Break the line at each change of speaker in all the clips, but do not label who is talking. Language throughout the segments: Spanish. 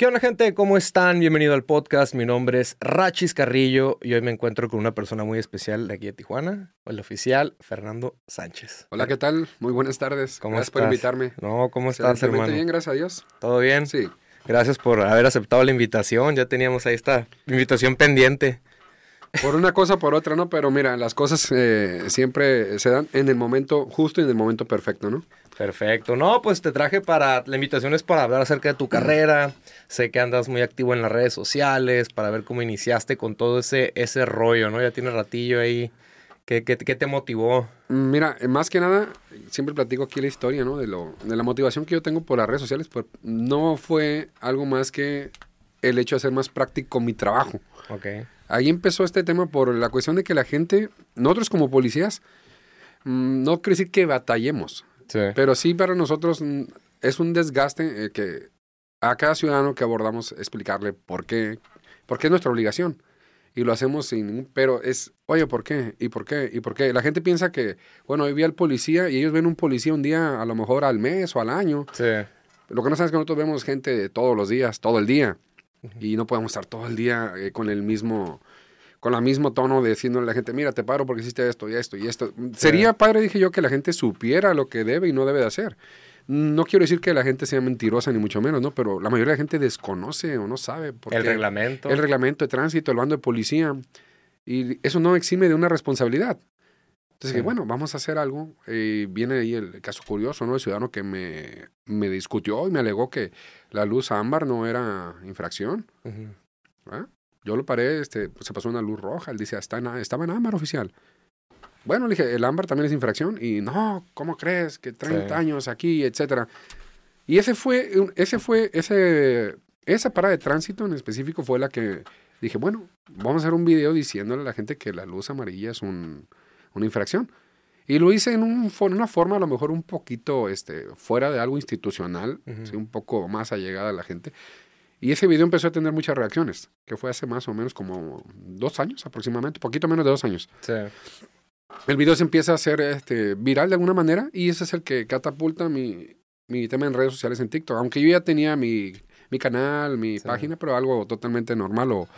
¿Qué onda gente? ¿Cómo están? Bienvenido al podcast. Mi nombre es Rachis Carrillo y hoy me encuentro con una persona muy especial de aquí de Tijuana, el oficial Fernando Sánchez.
Hola, ¿qué tal? Muy buenas tardes.
¿Cómo
gracias por invitarme.
No, ¿cómo estás, hermano?
bien, gracias a Dios.
¿Todo bien?
Sí.
Gracias por haber aceptado la invitación. Ya teníamos ahí esta invitación pendiente.
Por una cosa, por otra, ¿no? Pero mira, las cosas eh, siempre se dan en el momento justo y en el momento perfecto, ¿no?
Perfecto. No, pues te traje para. La invitación es para hablar acerca de tu carrera. Sé que andas muy activo en las redes sociales, para ver cómo iniciaste con todo ese, ese rollo, ¿no? Ya tienes ratillo ahí. ¿Qué, qué, qué te motivó?
Mira, más que nada, siempre platico aquí la historia, ¿no? De, lo, de la motivación que yo tengo por las redes sociales, pues no fue algo más que el hecho de hacer más práctico mi trabajo.
Ok.
Ahí empezó este tema por la cuestión de que la gente, nosotros como policías, mm, no quiere decir que batallemos,
Sí.
pero sí para nosotros mm, es un desgaste eh, que a cada ciudadano que abordamos explicarle por qué, porque es nuestra obligación. Y lo hacemos sin ningún, pero es, oye, ¿por qué? ¿Y por qué? ¿Y por qué? La gente piensa que, bueno, hoy vi al policía y ellos ven un policía un día, a lo mejor al mes o al año.
Sí.
Lo que no sabes es que nosotros vemos gente todos los días, todo el día. Y no podemos estar todo el día eh, con el mismo con el mismo tono de diciéndole a la gente, mira, te paro porque hiciste esto y esto y esto. Sería padre, dije yo, que la gente supiera lo que debe y no debe de hacer. No quiero decir que la gente sea mentirosa, ni mucho menos, ¿no? Pero la mayoría de la gente desconoce o no sabe. por
El
qué.
reglamento.
El reglamento de tránsito, el bando de policía. Y eso no exime de una responsabilidad. Entonces
Sí.
dije, bueno, vamos a hacer algo. Y viene ahí el caso curioso, ¿no? El ciudadano que me, me discutió y me alegó que la luz ámbar no era infracción. ¿verdad? Yo lo paré, este, pues, se pasó una luz roja. Él dice, "Está en- estaba en ámbar oficial. Bueno, le dije, el ámbar también es infracción. Y no, ¿cómo crees? Que 30
Sí.
años aquí, etcétera. Y ese fue, ese fue, ese, esa parada de tránsito en específico fue la que dije, bueno, vamos a hacer un video diciéndole a la gente que la luz amarilla es un, una infracción. Y lo hice en un, una forma a lo mejor un poquito este, fuera de algo institucional, un poco más allegada a la gente. Y ese video empezó a tener muchas reacciones, que fue hace más o menos como dos años aproximadamente, poquito menos de dos años.
Sí.
El video se empieza a hacer este, viral de alguna manera y ese es el que catapulta mi, mi tema en redes sociales en TikTok. Aunque yo ya tenía mi, mi canal, mi
Sí.
página, pero algo totalmente normal o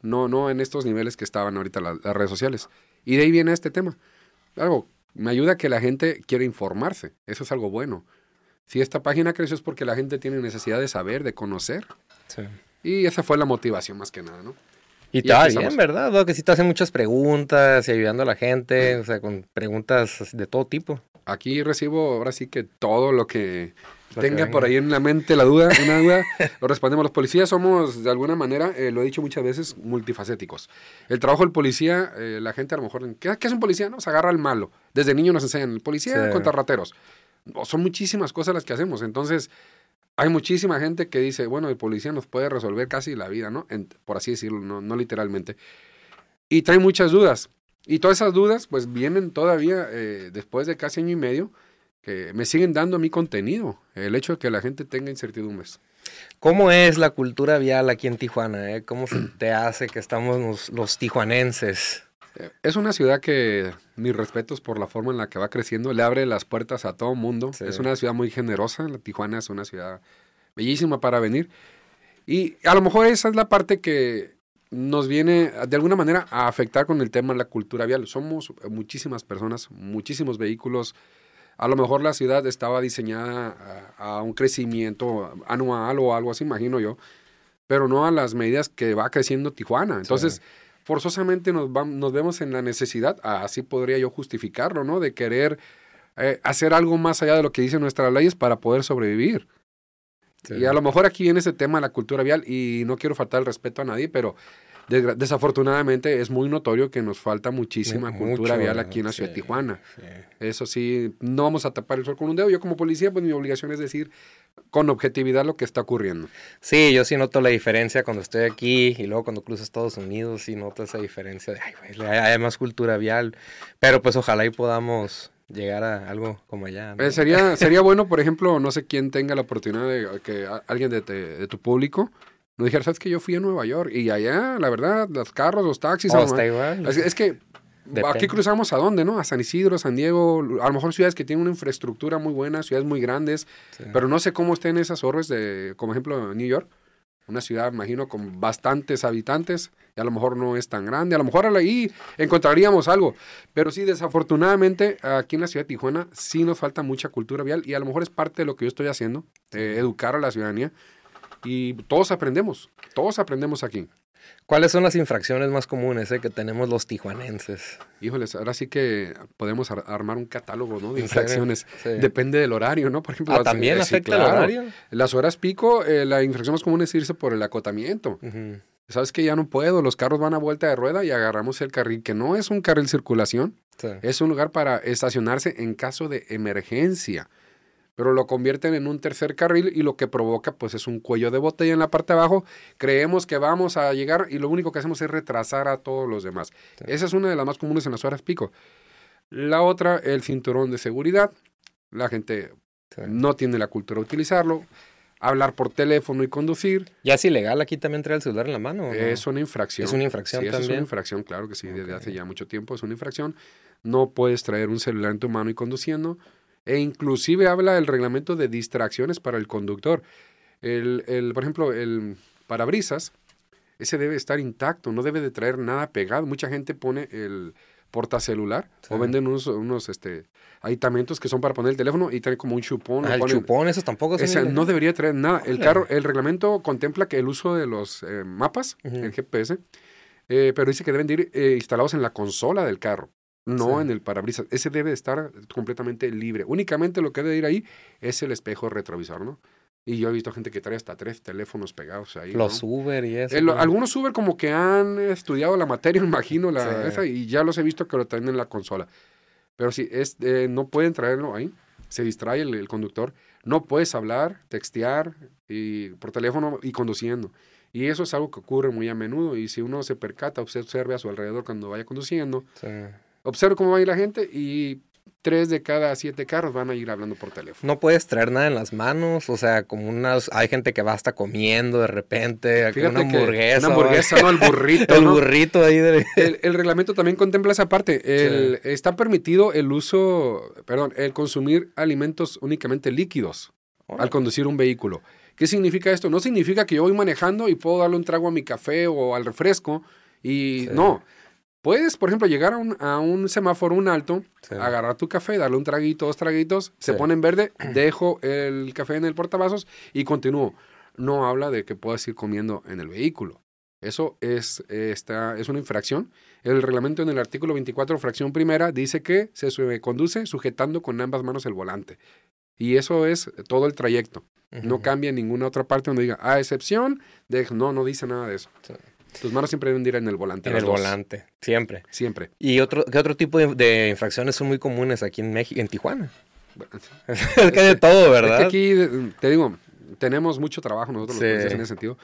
no, no en estos niveles que estaban ahorita la- las redes sociales. Y de ahí viene este tema. Algo, me ayuda a que la gente quiera informarse. Eso es algo bueno. Si esta página creció es porque la gente tiene necesidad de saber, de conocer.
Sí.
Y esa fue la motivación más que nada, ¿no?
Y
Y aquí
bien. ¿verdad? Que sí te hacen muchas preguntas y ayudando a la gente, o sea, con preguntas de todo tipo.
Aquí recibo ahora sí que todo lo que
Lo que
tenga
venga.
por ahí en la mente la duda, una duda, lo respondemos. Los policías somos, de alguna manera, eh, lo he dicho muchas veces, multifacéticos. El trabajo del policía, eh, la gente a lo mejor, ¿qué, qué es un policía? No, se agarra al malo. Desde niño nos enseñan, el policía
Sí.
contra rateros. Son muchísimas cosas las que hacemos. Entonces, hay muchísima gente que dice, bueno, el policía nos puede resolver casi la vida, ¿no? En- por así decirlo, no, no literalmente. Y trae muchas dudas. Y todas esas dudas, pues vienen todavía eh, después de casi año y medio, que me siguen dando a mí contenido. El hecho de que la gente tenga incertidumbres.
¿Cómo es la cultura vial aquí en Tijuana? eh? ¿Cómo se te hace que estamos los, los tijuanenses?
Es una ciudad que, mis respetos por la forma en la que va creciendo, le abre las puertas a todo mundo.
Sí.
Es una ciudad muy generosa. Tijuana es una ciudad bellísima para venir. Y a lo mejor esa es la parte que nos viene de alguna manera a afectar con el tema de la cultura vial. Somos muchísimas personas, muchísimos vehículos. A lo mejor la ciudad estaba diseñada a, a un crecimiento anual o algo así, imagino yo, pero no a las medidas que va creciendo Tijuana. Entonces,
Sí.
Forzosamente nos, vam- nos vemos en la necesidad, así podría yo justificarlo, ¿no? De querer eh, hacer algo más allá de lo que dicen nuestras leyes para poder sobrevivir.
Sí.
Y a lo mejor aquí viene ese tema de la cultura vial y no quiero faltar el respeto a nadie, pero desafortunadamente es muy notorio que nos falta muchísima
Mucho,
cultura vial aquí en la ciudad de Tijuana. Eso sí, no vamos a tapar el sol con un dedo. Yo como policía, pues mi obligación es decir con objetividad lo que está ocurriendo.
Sí, yo sí noto la diferencia cuando estoy aquí y luego cuando cruzo Estados Unidos, sí noto esa diferencia de, ay, güey, hay, hay más cultura vial. Pero pues ojalá y podamos llegar a algo como allá. ¿no?
Eh, sería, sería bueno, por ejemplo, no sé quién tenga la oportunidad de que alguien de, te- de tu público nos dijera, sabes que yo fui a Nueva York y allá, la verdad, los carros, los taxis,
Oh, está igual.
es, es que
Depende.
aquí cruzamos a dónde, ¿no? A San Isidro, San Diego, a lo mejor ciudades que tienen una infraestructura muy buena, ciudades muy grandes,
Sí.
pero no sé cómo estén esas orbes de, como ejemplo, New York. una ciudad, imagino, con bastantes habitantes, y a lo mejor no es tan grande, a lo mejor ahí encontraríamos algo, pero sí, desafortunadamente, aquí en la ciudad de Tijuana sí nos falta mucha cultura vial, y a lo mejor es parte de lo que yo estoy haciendo, eh, educar a la ciudadanía, y todos aprendemos, todos aprendemos aquí.
¿Cuáles son las infracciones más comunes eh, que tenemos los tijuanenses?
Híjoles, ahora sí que podemos armar un catálogo ¿no? de infracciones. Depende del horario, ¿no?
Por ejemplo, ah, también eh, afecta el horario.
Las horas pico, eh, la infracción más común es irse por el acotamiento. Sabes que ya no puedo, los carros van a vuelta de rueda y agarramos el carril, que no es un carril circulación, es un lugar para estacionarse en caso de emergencia pero lo convierten en un tercer carril y lo que provoca pues es un cuello de botella en la parte de abajo. Creemos que vamos a llegar y lo único que hacemos es retrasar a todos los demás. Esa es una de las más comunes en las horas pico. La otra, el cinturón de seguridad. La gente no tiene la cultura de utilizarlo. Hablar por teléfono y conducir.
¿Ya es ilegal aquí también traer el celular en la mano?
Es una infracción.
Es una infracción también.
Es una infracción, claro que sí, desde hace ya mucho tiempo es una infracción. No puedes traer un celular en tu mano y conduciendo e inclusive habla el reglamento de distracciones para el conductor. El, el, por ejemplo, el parabrisas, ese debe estar intacto, no debe de traer nada pegado. Mucha gente pone el portacelular o venden unos, unos este, aditamentos que son para poner el teléfono y traen como un chupón.
Ah, el chupón, esos tampoco
ese No debería traer nada. El carro, el reglamento contempla que el uso de los eh, mapas, el GPS, eh, pero dice que deben ir eh, instalados en la consola del carro no en el parabrisas. Ese debe estar completamente libre. Únicamente lo que debe ir ahí es el espejo retrovisor, ¿no? Y yo he visto gente que trae hasta tres teléfonos pegados ahí.
Los Uber y eso.
algunos Uber como que han estudiado la materia, imagino, la, esa, y ya los he visto que lo traen en la consola. Pero sí, es, eh, no pueden traerlo ahí. Se distrae el, conductor. No puedes hablar, textear y, por teléfono y conduciendo. Y eso es algo que ocurre muy a menudo. Y si uno se percata, observe a su alrededor cuando vaya conduciendo, observo cómo va a ir la gente y tres de cada siete carros van a ir hablando por teléfono.
No puedes traer nada en las manos, o sea, como unas, hay gente que va hasta comiendo de repente, Fíjate una hamburguesa.
Una hamburguesa, ¿no? El burrito.
el burrito ahí. De...
El, reglamento también contempla esa parte. El, Está permitido el uso, perdón, el consumir alimentos únicamente líquidos al conducir un vehículo. ¿Qué significa esto? No significa que yo voy manejando y puedo darle un trago a mi café o al refresco y no Puedes, por ejemplo, llegar a un, a un semáforo, un alto, agarrar tu café, darle un traguito, dos traguitos, se pone en verde, dejo el café en el portavasos y continúo. No habla de que puedas ir comiendo en el vehículo. Eso es, esta, es una infracción. El reglamento en el artículo 24, fracción primera, dice que se conduce sujetando con ambas manos el volante. Y eso es todo el trayecto. No cambia en ninguna otra parte donde diga, a excepción de, no, no dice nada de eso. Tus manos siempre deben ir en el volante.
En el volante, siempre.
Siempre.
¿Y otro, qué otro tipo de, infracciones son muy comunes aquí en México, en Tijuana? es que hay de todo, ¿verdad?
Es que aquí, te digo, tenemos mucho trabajo nosotros los policías en ese sentido.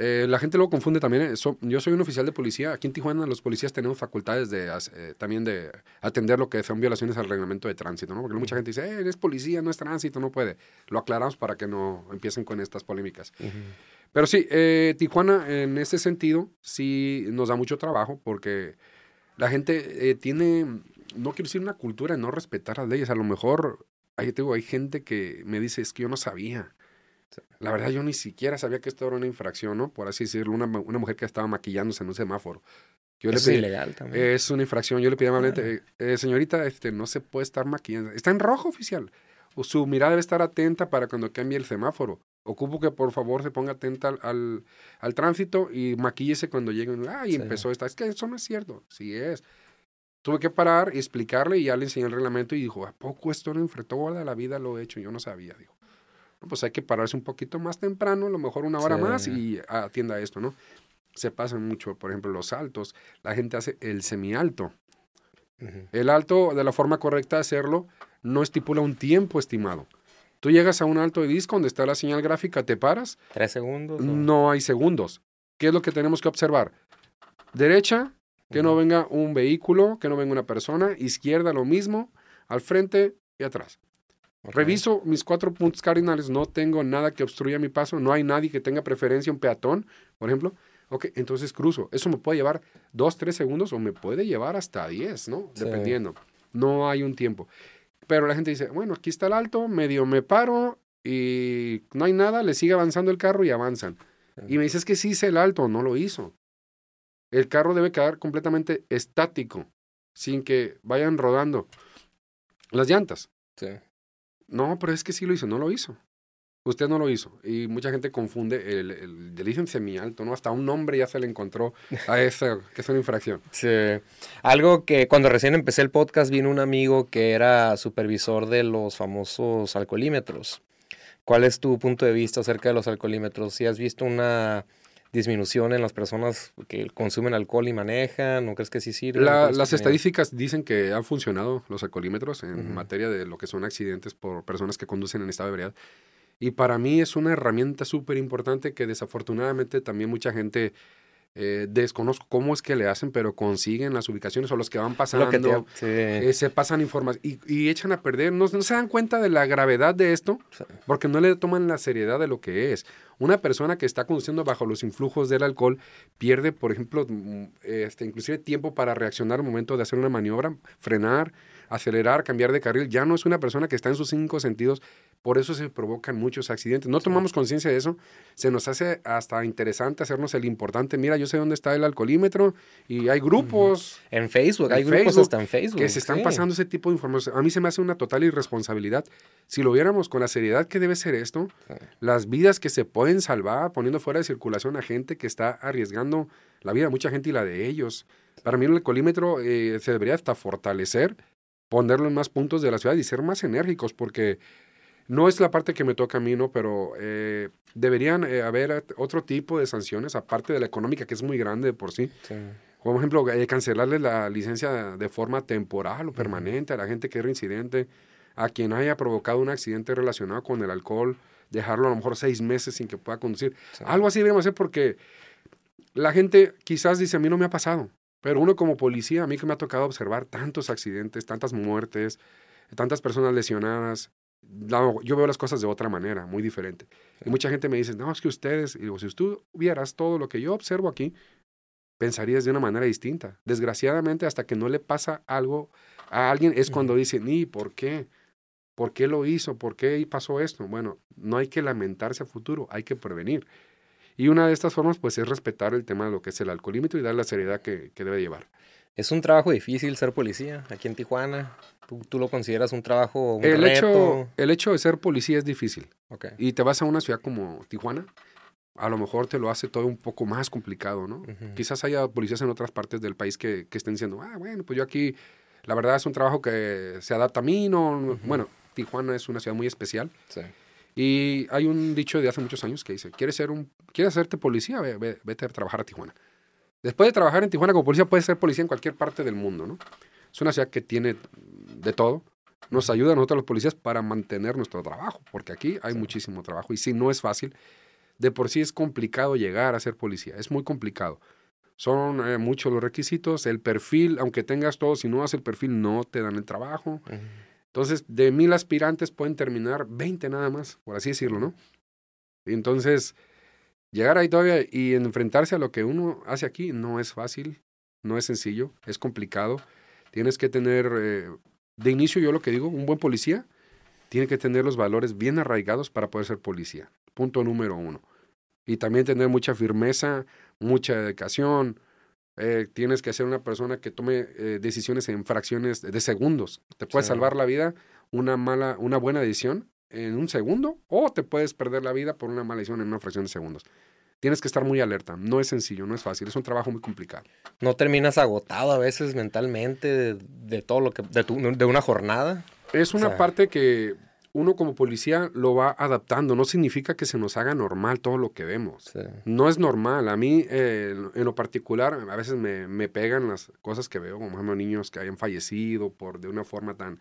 Eh, la gente luego confunde también. Eh, yo soy un oficial de policía. Aquí en Tijuana los policías tenemos facultades de eh, también de atender lo que son violaciones al reglamento de tránsito, ¿no? Porque mucha gente dice, eh, eres policía, no es tránsito, no puede. Lo aclaramos para que no empiecen con estas polémicas. Pero sí, eh, Tijuana en ese sentido sí nos da mucho trabajo porque la gente tiene, no quiero decir una cultura de no respetar las leyes. A lo mejor hay, tengo, hay gente que me dice, es que yo no sabía. La verdad, yo ni siquiera sabía que esto era una infracción, ¿no? Por así decirlo, una, una mujer que estaba maquillándose en un semáforo.
Yo es ilegal también.
Es una infracción. Yo le pedí amablemente, eh, señorita, este, no se puede estar maquillando. Está en rojo, oficial. O su mirada debe estar atenta para cuando cambie el semáforo. Ocupo que por favor se ponga atenta al, al, tránsito y maquíllese cuando lleguen. Ay, empezó esta. Es que eso no es cierto. Sí es. Tuve que parar y explicarle y ya le enseñé el reglamento y dijo, ¿a poco esto no enfrentó toda la vida lo he hecho? Yo no sabía. Dijo, pues hay que pararse un poquito más temprano, a lo mejor una hora más y atienda esto, ¿no? Se pasan mucho, por ejemplo, los saltos. La gente hace el semialto. El alto, de la forma correcta de hacerlo, no estipula un tiempo estimado. Tú llegas a un alto de disco donde está la señal gráfica, te paras.
¿Tres segundos?
No hay segundos. ¿Qué es lo que tenemos que observar? Derecha, que no venga un vehículo, que no venga una persona. Izquierda, lo mismo. Al frente y atrás. Reviso mis cuatro puntos cardinales. No tengo nada que obstruya mi paso. No hay nadie que tenga preferencia, un peatón, por ejemplo. Ok, entonces cruzo. Eso me puede llevar dos, tres segundos o me puede llevar hasta diez, ¿no? Dependiendo. No hay un tiempo. Pero la gente dice, bueno, aquí está el alto, medio me paro y no hay nada, le sigue avanzando el carro y avanzan. Y me dices que sí hice el alto, no lo hizo. El carro debe quedar completamente estático, sin que vayan rodando las llantas.
Sí.
No, pero es que sí lo hizo, no lo hizo. Usted no lo hizo. Y mucha gente confunde el, el delito en semialto, ¿no? Hasta un nombre ya se le encontró a eso, que es una infracción.
Sí. Algo que cuando recién empecé el podcast vino un amigo que era supervisor de los famosos alcoholímetros. ¿Cuál es tu punto de vista acerca de los alcoholímetros? Si has visto una disminución en las personas que consumen alcohol y manejan, ¿no crees que sí sirve?
La, las estadísticas dicen que han funcionado los alcoholímetros en uh -huh. materia de lo que son accidentes por personas que conducen en estado de ebriedad. Y para mí es una herramienta súper importante que desafortunadamente también mucha gente eh, desconozco cómo es que le hacen, pero consiguen las ubicaciones o los que van pasando,
que te, sí.
eh, se pasan información y, y, echan a perder, no, no, se dan cuenta de la gravedad de esto, porque no le toman la seriedad de lo que es. Una persona que está conduciendo bajo los influjos del alcohol pierde, por ejemplo, este, inclusive tiempo para reaccionar al momento de hacer una maniobra, frenar, acelerar, cambiar de carril. Ya no es una persona que está en sus cinco sentidos por eso se provocan muchos accidentes. No tomamos conciencia de eso. Se nos hace hasta interesante hacernos el importante. Mira, yo sé dónde está el alcoholímetro y hay grupos.
En Facebook,
en
hay grupos hasta en Facebook.
Que se están
sí.
pasando ese tipo de información. A mí se me hace una total irresponsabilidad. Si lo viéramos con la seriedad que debe ser esto, sí. las vidas que se pueden salvar poniendo fuera de circulación a gente que está arriesgando la vida de mucha gente y la de ellos. Para mí el alcoholímetro eh, se debería hasta fortalecer, ponerlo en más puntos de la ciudad y ser más enérgicos porque no es la parte que me toca a mí, ¿no? Pero eh, deberían eh, haber otro tipo de sanciones, aparte de la económica, que es muy grande de por sí.
sí.
Como por ejemplo, eh, cancelarle la licencia de forma temporal o permanente a la gente que es reincidente, a quien haya provocado un accidente relacionado con el alcohol, dejarlo a lo mejor seis meses sin que pueda conducir. Sí. Algo así deberíamos hacer porque la gente quizás dice, a mí no me ha pasado, pero uno como policía, a mí que me ha tocado observar tantos accidentes, tantas muertes, tantas personas lesionadas, no, yo veo las cosas de otra manera, muy diferente. Y mucha gente me dice, no, es que ustedes, y digo, si tú vieras todo lo que yo observo aquí, pensarías de una manera distinta. Desgraciadamente, hasta que no le pasa algo a alguien, es cuando dicen, ¿y por qué? ¿Por qué lo hizo? ¿Por qué pasó esto? Bueno, no hay que lamentarse a futuro, hay que prevenir. Y una de estas formas, pues, es respetar el tema de lo que es el alcoholímetro y dar la seriedad que, que debe llevar.
Es un trabajo difícil ser policía aquí en Tijuana. ¿Tú, tú lo consideras un trabajo, un
el
reto?
Hecho, el hecho de ser policía es difícil.
Okay.
Y te vas a una ciudad como Tijuana, a lo mejor te lo hace todo un poco más complicado, ¿no? Uh -huh. Quizás haya policías en otras partes del país que, que, estén diciendo, ah, bueno, pues yo aquí, la verdad es un trabajo que se adapta a mí, no, uh -huh. bueno, Tijuana es una ciudad muy especial.
Sí.
Y hay un dicho de hace muchos años que dice, ¿quieres, ser un, ¿quieres hacerte policía? Ve, ve, vete a trabajar a Tijuana. Después de trabajar en Tijuana como policía, puedes ser policía en cualquier parte del mundo, ¿no? Es una ciudad que tiene de todo. Nos ayuda a nosotros los policías para mantener nuestro trabajo, porque aquí hay sí. muchísimo trabajo. Y si no es fácil, de por sí es complicado llegar a ser policía. Es muy complicado. Son eh, muchos los requisitos. El perfil, aunque tengas todo, si no haces el perfil, no te dan el trabajo. Uh -huh. Entonces, de mil aspirantes pueden terminar 20 nada más, por así decirlo, ¿no? Y entonces, llegar ahí todavía y enfrentarse a lo que uno hace aquí no es fácil, no es sencillo, es complicado. Tienes que tener, eh, de inicio yo lo que digo, un buen policía tiene que tener los valores bien arraigados para poder ser policía. Punto número uno. Y también tener mucha firmeza, mucha dedicación. Eh, tienes que ser una persona que tome eh, decisiones en fracciones de, segundos. Te puede sí. salvar la vida una mala, una buena decisión en un segundo o te puedes perder la vida por una mala decisión en una fracción de segundos. Tienes que estar muy alerta. No es sencillo, no es fácil. Es un trabajo muy complicado.
¿No terminas agotado a veces mentalmente de, de todo lo que... De, tu, de, una jornada?
Es una o sea, parte que uno como policía lo va adaptando. No significa que se nos haga normal todo lo que vemos. Sí. No es normal. A mí, eh, en lo particular, a veces me, me, pegan las cosas que veo, como ejemplo niños que hayan fallecido por de una forma tan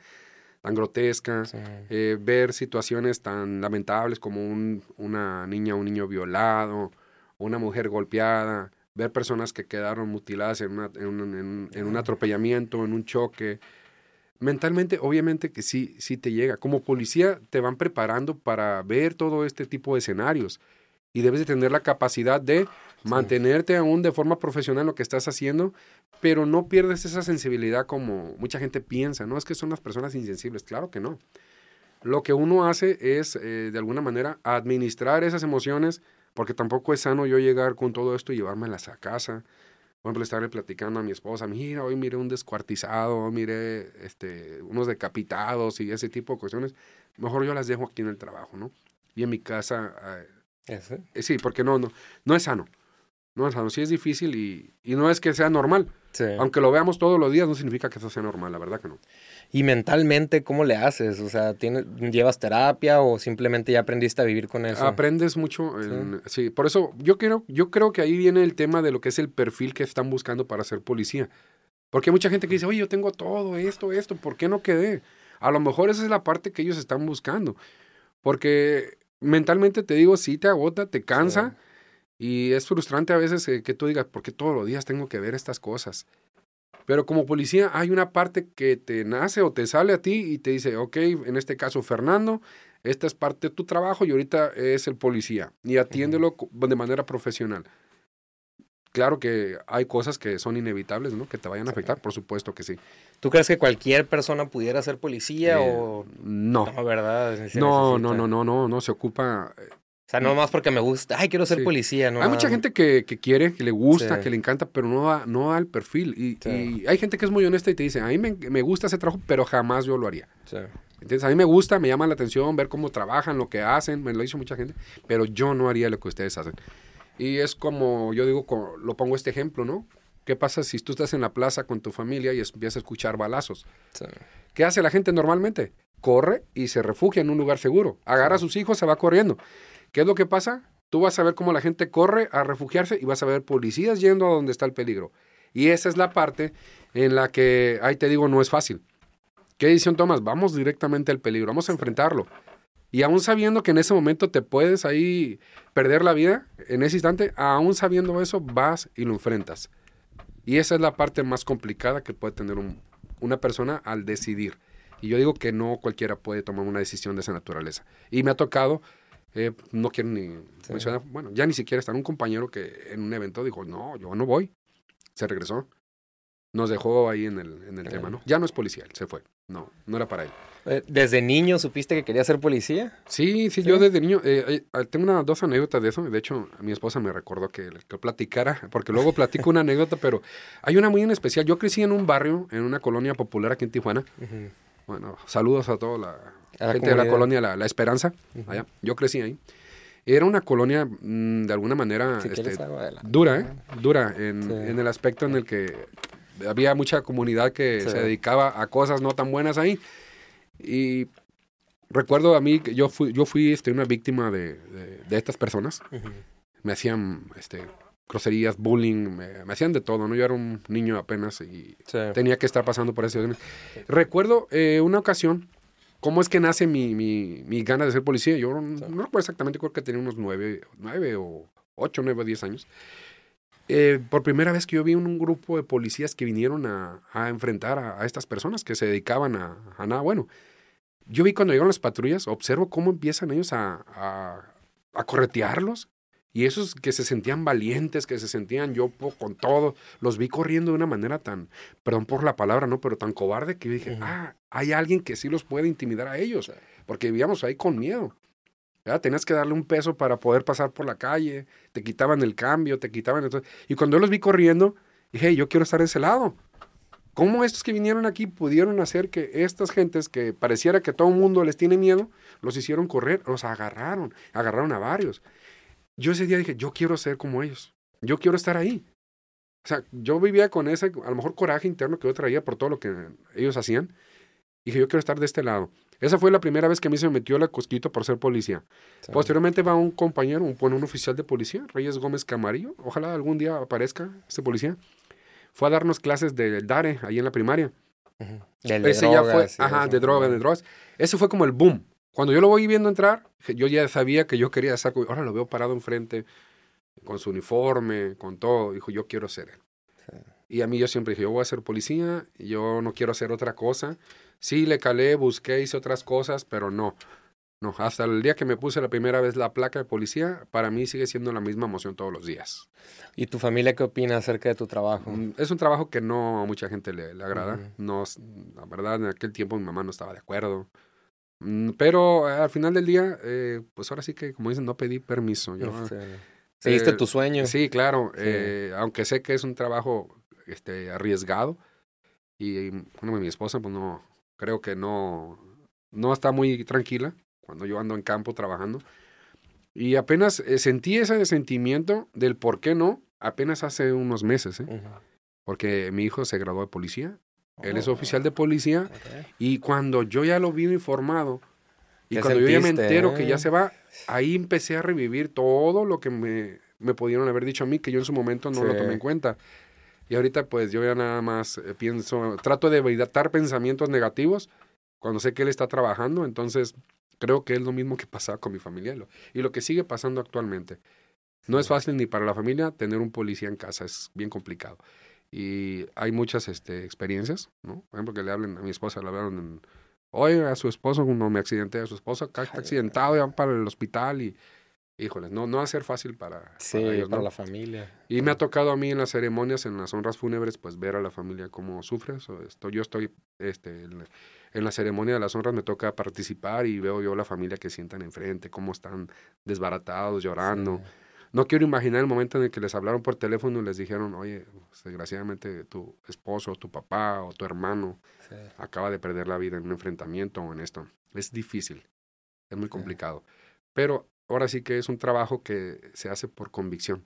tan grotesca, sí. eh, ver situaciones tan lamentables como un, una niña o un niño violado, una mujer golpeada, ver personas que quedaron mutiladas en, una, en, un, en, en, un, atropellamiento, en un choque. Mentalmente, obviamente que sí, sí te llega. Como policía te van preparando para ver todo este tipo de escenarios y debes de tener la capacidad de mantenerte sí. aún de forma profesional en lo que estás haciendo, pero no pierdes esa sensibilidad como mucha gente piensa, ¿no? Es que son las personas insensibles, claro que no. Lo que uno hace es, eh, de alguna manera, administrar esas emociones Porque tampoco es sano yo llegar con todo esto y llevármelas a casa. Por ejemplo, estarle platicando a mi esposa, mira, hoy miré un descuartizado, miré este, unos decapitados y ese tipo de cuestiones. Mejor yo las dejo aquí en el trabajo, ¿no? Y en mi casa... Eh, eh, sí, porque no, no, no es sano. No es sano, sí es difícil y, y no es que sea normal. Aunque lo veamos todos los días, no significa que eso sea normal, la verdad que no.
¿Y mentalmente cómo le haces? O sea, ¿tienes, ¿llevas terapia o simplemente ya aprendiste a vivir con eso?
Aprendes mucho. ¿Sí? por eso yo creo, yo creo que ahí viene el tema de lo que es el perfil que están buscando para ser policía. Porque hay mucha gente que dice, oye, yo tengo todo esto, esto, ¿por qué no quedé? A lo mejor esa es la parte que ellos están buscando. Porque mentalmente te digo, sí te agota, te cansa. Y es frustrante a veces que tú digas, ¿por qué todos los días tengo que ver estas cosas? Pero como policía hay una parte que te nace o te sale a ti y te dice, ok, en este caso Fernando, esta es parte de tu trabajo y ahorita es el policía y atiéndelo de manera profesional. Claro que hay cosas que son inevitables, ¿no? Que te vayan a afectar, por supuesto que sí.
¿Tú crees que cualquier persona pudiera ser policía eh, o
no?
No, ¿verdad?
no, no, no, no, no, no, se ocupa eh,
o sea, no más porque me gusta, ay, quiero ser policía, ¿no?
Hay mucha gente que, que, quiere, que le gusta, que le encanta, pero no da, no da el perfil. Y, y, hay gente que es muy honesta y te dice, a mí me, me, gusta ese trabajo, pero jamás yo lo haría. Entonces, a mí me gusta, me llama la atención ver cómo trabajan, lo que hacen, me lo dice mucha gente, pero yo no haría lo que ustedes hacen. Y es como, yo digo, lo pongo este ejemplo, ¿no? ¿Qué pasa si tú estás en la plaza con tu familia y empiezas a escuchar balazos? ¿Qué hace la gente normalmente? Corre y se refugia en un lugar seguro. Agarra a sus hijos, se va corriendo. ¿Qué es lo que pasa? Tú vas a ver cómo la gente corre a refugiarse y vas a ver policías yendo a donde está el peligro. Y esa es la parte en la que, ahí te digo, no es fácil. ¿Qué decisión tomas? Vamos directamente al peligro, vamos a enfrentarlo. Y aún sabiendo que en ese momento te puedes ahí perder la vida, en ese instante, aún sabiendo eso, vas y lo enfrentas. Y esa es la parte más complicada que puede tener una persona al decidir. Y yo digo que no cualquiera puede tomar una decisión de esa naturaleza. Y me ha tocado eh, no quiero ni mencionar, bueno, ya ni siquiera está un compañero que en un evento dijo, no, yo no voy. Se regresó. Nos dejó ahí en el, en el tema, ¿no? Ya no es policía, él se fue. No, no era para él.
Eh, ¿Desde niño supiste que quería ser policía?
Sí, sí, yo desde niño. Eh, tengo una, dos anécdotas de eso. De hecho, mi esposa me recordó que, que platicara, porque luego platico una anécdota, pero hay una muy en especial. Yo crecí en un barrio, en una colonia popular aquí en Tijuana. Bueno, saludos a toda la, gente de la colonia La, Esperanza. allá. Yo crecí ahí. Era una colonia mm, de alguna manera este, dura, ¿eh? dura en, en, el aspecto en el que había mucha comunidad que se dedicaba a cosas no tan buenas ahí. Y recuerdo a mí que yo fui, yo fui este, una víctima de, de, estas personas. Me hacían este, groserías, bullying, me, hacían de todo, ¿no? Yo era un niño apenas y tenía que estar pasando por eso. Recuerdo eh, una ocasión, ¿cómo es que nace mi, mi, mi gana de ser policía? Yo no, recuerdo exactamente, creo que tenía unos nueve, nueve o ocho, nueve o diez años. Eh, por primera vez que yo vi un, grupo de policías que vinieron a, a enfrentar a, estas personas que se dedicaban a, a, nada bueno. Yo vi cuando llegaron las patrullas, observo cómo empiezan ellos a, a corretearlos, y esos que se sentían valientes, que se sentían yo con todo, los vi corriendo de una manera tan, perdón por la palabra, ¿no? Pero tan cobarde que yo dije, ah, hay alguien que sí los puede intimidar a ellos, porque vivíamos ahí con miedo. ¿verdad? Tenías que darle un peso para poder pasar por la calle, te quitaban el cambio, te quitaban... Y cuando yo los vi corriendo, dije, yo quiero estar de ese lado. ¿Cómo estos que vinieron aquí pudieron hacer que estas gentes que pareciera que todo el mundo les tiene miedo, los hicieron correr, los agarraron, agarraron a varios yo ese día dije, yo quiero ser como ellos, yo quiero estar ahí. O sea, yo vivía con ese, a lo mejor coraje interno que yo traía por todo lo que ellos hacían. Y dije, yo quiero estar de este lado. Esa fue la primera vez que a mí se me metió la cosquito por ser policía. Posteriormente va un compañero, un, un oficial de policía, Reyes Gómez Camarillo. Ojalá algún día aparezca este policía. Fue a darnos clases de DARE ahí en la primaria. Ese ya fue, ajá, de drogas, de drogas. Ese fue como el boom. Cuando yo lo voy viendo entrar, yo ya sabía que yo quería estar, ahora lo veo parado enfrente, con su uniforme, con todo. Dijo, yo quiero ser él. Y a mí yo siempre dije, yo voy a ser policía, yo no quiero hacer otra cosa. Sí, le calé, busqué, hice otras cosas, pero no. No, hasta el día que me puse la primera vez la placa de policía, para mí sigue siendo la misma emoción todos los días.
¿Y tu familia qué opina acerca de tu trabajo?
Mm, es un trabajo que no a mucha gente le, agrada. no, la verdad, en aquel tiempo mi mamá no estaba de acuerdo. Mm, pero eh, al final del día, eh, pues ahora sí que, como dicen, no pedí permiso. Yo
Seguiste
Eh,
tu sueño.
Sí, claro.
Sí.
eh, aunque sé que es un trabajo este, arriesgado. Y bueno, mi esposa, pues no, creo que no, no está muy tranquila cuando yo ando en campo trabajando. Y apenas eh, sentí ese sentimiento del por qué no, apenas hace unos meses, ¿eh?
Ujú.
porque mi hijo se graduó de policía. Él es
Oh,
oficial de policía. Y cuando yo ya lo vi informado y
¿Qué
cuando yo ya me entero que
eh?
ya se va, ahí empecé a revivir todo lo que me, me pudieron haber dicho a mí, que yo en su momento no lo tomé en cuenta. Y ahorita pues yo ya nada más eh, pienso, trato de evitar pensamientos negativos cuando sé que él está trabajando, entonces creo que es lo mismo que pasaba con mi familia y lo, y lo que sigue pasando actualmente. No es fácil ni para la familia tener un policía en casa, es bien complicado. Y hay muchas este, experiencias, ¿no? Por ejemplo, que le hablen a mi esposa, le hablaron en, oye, a su esposo, no me accidenté, a su esposo acá está accidentado, ya van para el hospital y, híjoles, no, no va a ser fácil para,
Sí,
para ellos,
para
¿no?
la familia.
Y me ha tocado a mí en las ceremonias, en las honras fúnebres, pues ver a la familia cómo sufre. So, esto, yo estoy este, en, la- en la ceremonia de las honras, me toca participar y veo yo la familia que sientan enfrente, cómo están desbaratados, llorando.
Sí.
No quiero imaginar el momento en el que les hablaron por teléfono y les dijeron, oye, pues, desgraciadamente tu esposo, tu papá o tu hermano
Sí.
acaba de perder la vida en un enfrentamiento o en esto. Es difícil, es muy
Sí.
complicado. Pero ahora sí que es un trabajo que se hace por convicción.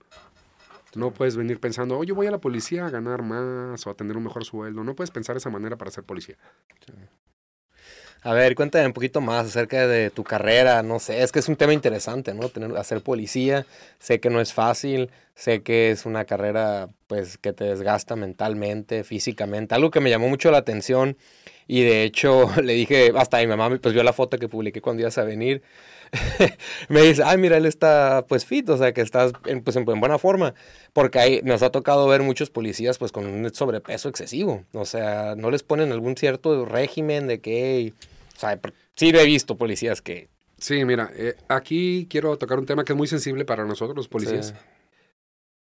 No puedes venir pensando, oye, voy a la policía a ganar más o a tener un mejor sueldo. No puedes pensar de esa manera para ser policía.
A ver, cuéntame un poquito más acerca de tu carrera, no sé, es que es un tema interesante, ¿no? Tener, hacer policía, sé que no es fácil, sé que es una carrera, pues, que te desgasta mentalmente, físicamente, algo que me llamó mucho la atención y de hecho le dije, hasta mi mamá, pues, vio la foto que publiqué cuando ibas a venir, me dice, ay, mira, él está, pues, fit, o sea, que estás, en, pues, en, en buena forma, porque ahí nos ha tocado ver muchos policías, pues, con un sobrepeso excesivo, o sea, no les ponen algún cierto régimen de que... "Hey, o sea, sí he visto policías que...
Sí, mira, eh, aquí quiero tocar un tema que es muy sensible para nosotros los policías.
Sí.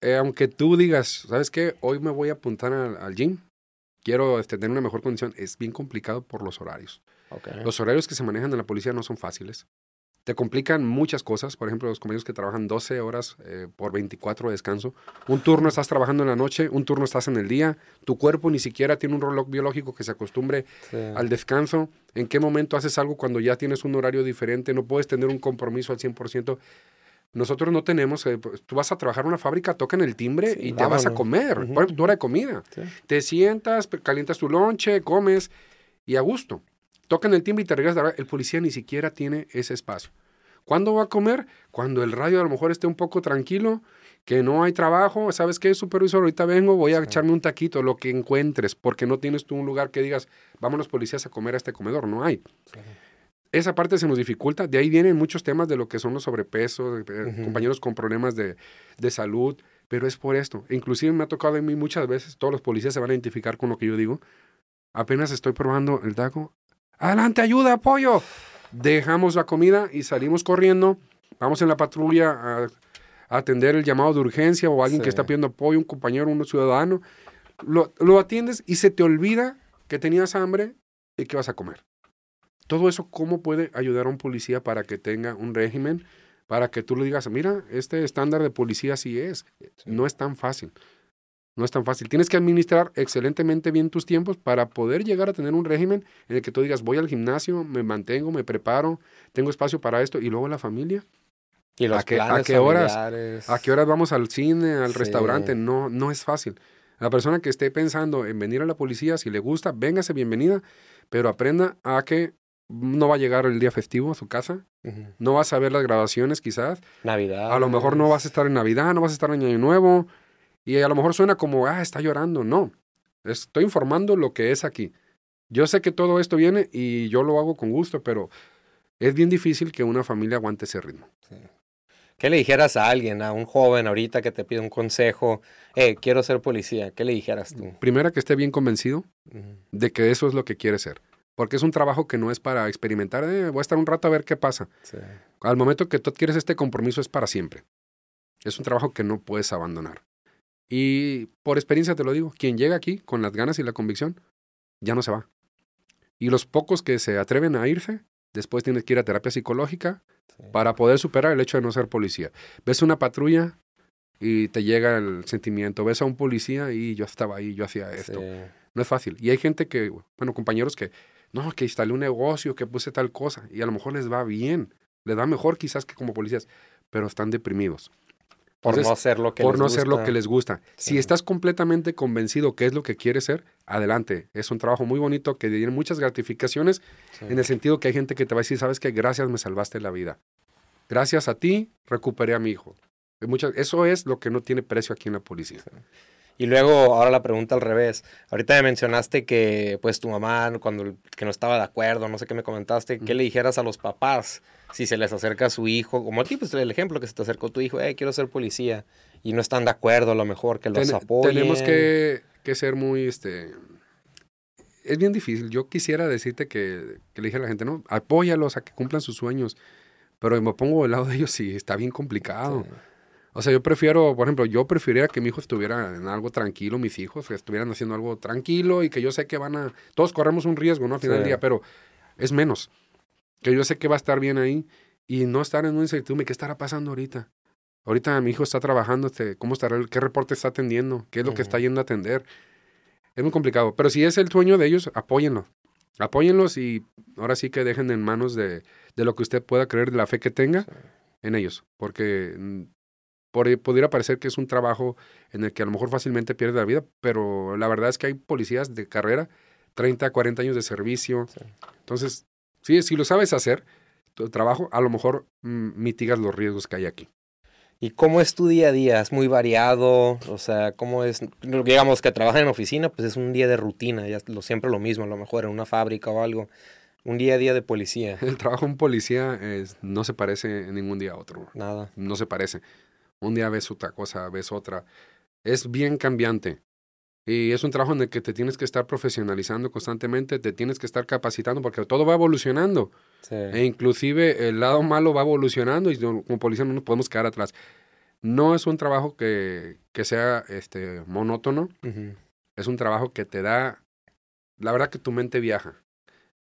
Eh, aunque tú digas, ¿sabes qué? Hoy me voy a apuntar al, al gym. Quiero este, tener una mejor condición. Es bien complicado por los horarios. Los horarios que se manejan en la policía no son fáciles. Te complican muchas cosas. Por ejemplo, los compañeros que trabajan 12 horas eh, por 24 de descanso. Un turno estás trabajando en la noche, un turno estás en el día. Tu cuerpo ni siquiera tiene un reloj biológico que se acostumbre
Sí.
al descanso. ¿En qué momento haces algo cuando ya tienes un horario diferente? No puedes tener un compromiso al 100%. Nosotros no tenemos, eh, pues, tú vas a trabajar en una fábrica, tocan el timbre
Sí,
y te vas a comer. Por ejemplo, tu hora de comida.
Sí.
Te sientas, calientas tu lonche, comes y a gusto. Tocan el timbre y te regresas. El policía ni siquiera tiene ese espacio. ¿Cuándo va a comer? Cuando el radio a lo mejor esté un poco tranquilo, que no hay trabajo. ¿Sabes qué, supervisor? Ahorita vengo, voy a
Sí.
echarme un taquito, lo que encuentres, porque no tienes tú un lugar que digas, vámonos policías a comer a este comedor. No hay.
Sí.
Esa parte se nos dificulta. De ahí vienen muchos temas de lo que son los sobrepesos, eh,
Ujú.
compañeros con problemas de, de salud, pero es por esto. Inclusive me ha tocado a mí muchas veces, todos los policías se van a identificar con lo que yo digo. Apenas estoy probando el taco. Adelante, ayuda, apoyo. Dejamos la comida y salimos corriendo. Vamos en la patrulla a, a atender el llamado de urgencia o alguien
Sí.
que está pidiendo apoyo, un compañero, un ciudadano. Lo, lo atiendes y se te olvida que tenías hambre y que vas a comer. Todo eso, ¿cómo puede ayudar a un policía para que tenga un régimen? Para que tú le digas, mira, este estándar de policía sí es. No es tan fácil. No es tan fácil. Tienes que administrar excelentemente bien tus tiempos para poder llegar a tener un régimen en el que tú digas, voy al gimnasio, me mantengo, me preparo, tengo espacio para esto y luego la familia.
Y los
¿A qué- a qué horas?
familiares.
¿A qué horas vamos al cine, al
Sí.
restaurante? No, no es fácil. La persona que esté pensando en venir a la policía, si le gusta, véngase bienvenida, pero aprenda a que no va a llegar el día festivo a su casa, no vas a ver las grabaciones quizás,
Navidad.
a lo mejor no vas a estar en Navidad, no vas a estar en Año Nuevo, y a lo mejor suena como, ah, está llorando. No, estoy informando lo que es aquí. Yo sé que todo esto viene y yo lo hago con gusto, pero es bien difícil que una familia aguante ese ritmo.
¿Qué le dijeras a alguien, a un joven ahorita que te pide un consejo? Eh, quiero ser policía. ¿Qué le dijeras tú?
Primera, que esté bien convencido de que eso es lo que quiere ser. Porque es un trabajo que no es para experimentar, eh, voy a estar un rato a ver qué pasa.
Sí.
Al momento que tú adquieres este compromiso es para siempre. Es un trabajo que no puedes abandonar. Y por experiencia te lo digo, quien llega aquí con las ganas y la convicción, ya no se va. Y los pocos que se atreven a irse, después tienes que ir a terapia psicológica
Sí.
para poder superar el hecho de no ser policía. Ves una patrulla y te llega el sentimiento. Ves a un policía y yo estaba ahí, yo hacía esto.
Sí.
No es fácil. Y hay gente que, bueno, compañeros que, no, que instalé un negocio, que puse tal cosa, y a lo mejor les va bien, les va mejor quizás que como policías, pero están deprimidos.
Por
Entonces,
no hacer lo que
por
les
no hacer lo
gusta.
que les gusta. Si estás completamente convencido que es lo que quieres ser, adelante. Es un trabajo muy bonito que tiene muchas gratificaciones
Sí.
en el sentido que hay gente que te va a decir, sabes que gracias me salvaste la vida. Gracias a ti recuperé a mi hijo. Hay muchas- eso es lo que no tiene precio aquí en la policía.
Y luego, ahora la pregunta al revés. Ahorita me mencionaste que, pues, tu mamá, cuando que no estaba de acuerdo, no sé qué me comentaste, ¿qué le dijeras a los papás si se les acerca a su hijo? Como a ti, pues, el ejemplo que se te acercó tu hijo, eh, quiero ser policía, y no están de acuerdo, a lo mejor, que los
Ten-
apoyen.
tenemos que, que ser muy, este... Es bien difícil. Yo quisiera decirte que, que le dije a la gente, no, apóyalos a que cumplan sus sueños. Pero me pongo del lado de ellos y está bien complicado.
Sí.
O sea, yo prefiero, por ejemplo, yo preferiría que mi hijo estuviera en algo tranquilo, mis hijos, que estuvieran haciendo algo tranquilo y que yo sé que van a... Todos corremos un riesgo, ¿no? Al final
Sí.
del día, pero es menos. Que yo sé que va a estar bien ahí y no estar en una incertidumbre. ¿Qué estará pasando ahorita? Ahorita mi hijo está trabajando, este, ¿cómo estará? ¿Qué reporte está atendiendo? ¿Qué es lo que está yendo a atender? Es muy complicado. Pero si es el sueño de ellos, apóyenlos. Apóyenlos y ahora sí que dejen en manos de, de lo que usted pueda creer, de la fe que tenga en ellos. Porque mm, por, pudiera parecer que es un trabajo en el que a lo mejor fácilmente pierde la vida, pero la verdad es que hay policías de carrera, 30, 40 años de servicio.
Sí.
Entonces, sí, si lo sabes hacer, tu trabajo, a lo mejor mm, mitigas los riesgos que hay aquí.
¿Y cómo es tu día a día? ¿Es muy variado? O sea, ¿cómo es? Digamos que trabajan en oficina, pues es un día de rutina, ya lo, siempre lo mismo, a lo mejor en una fábrica o algo. Un día a día de policía,
El trabajo de un policía es- no se parece en ningún día a otro.
nada.
no se parece. Un día ves otra cosa, ves otra. Es bien cambiante. Y es un trabajo en el que te tienes que estar profesionalizando constantemente, te tienes que estar capacitando porque todo va evolucionando.
Sí.
E inclusive el lado malo va evolucionando y como policía no nos podemos quedar atrás. No es un trabajo que, que sea este, monótono,
Ujú.
es un trabajo que te da, la verdad que tu mente viaja.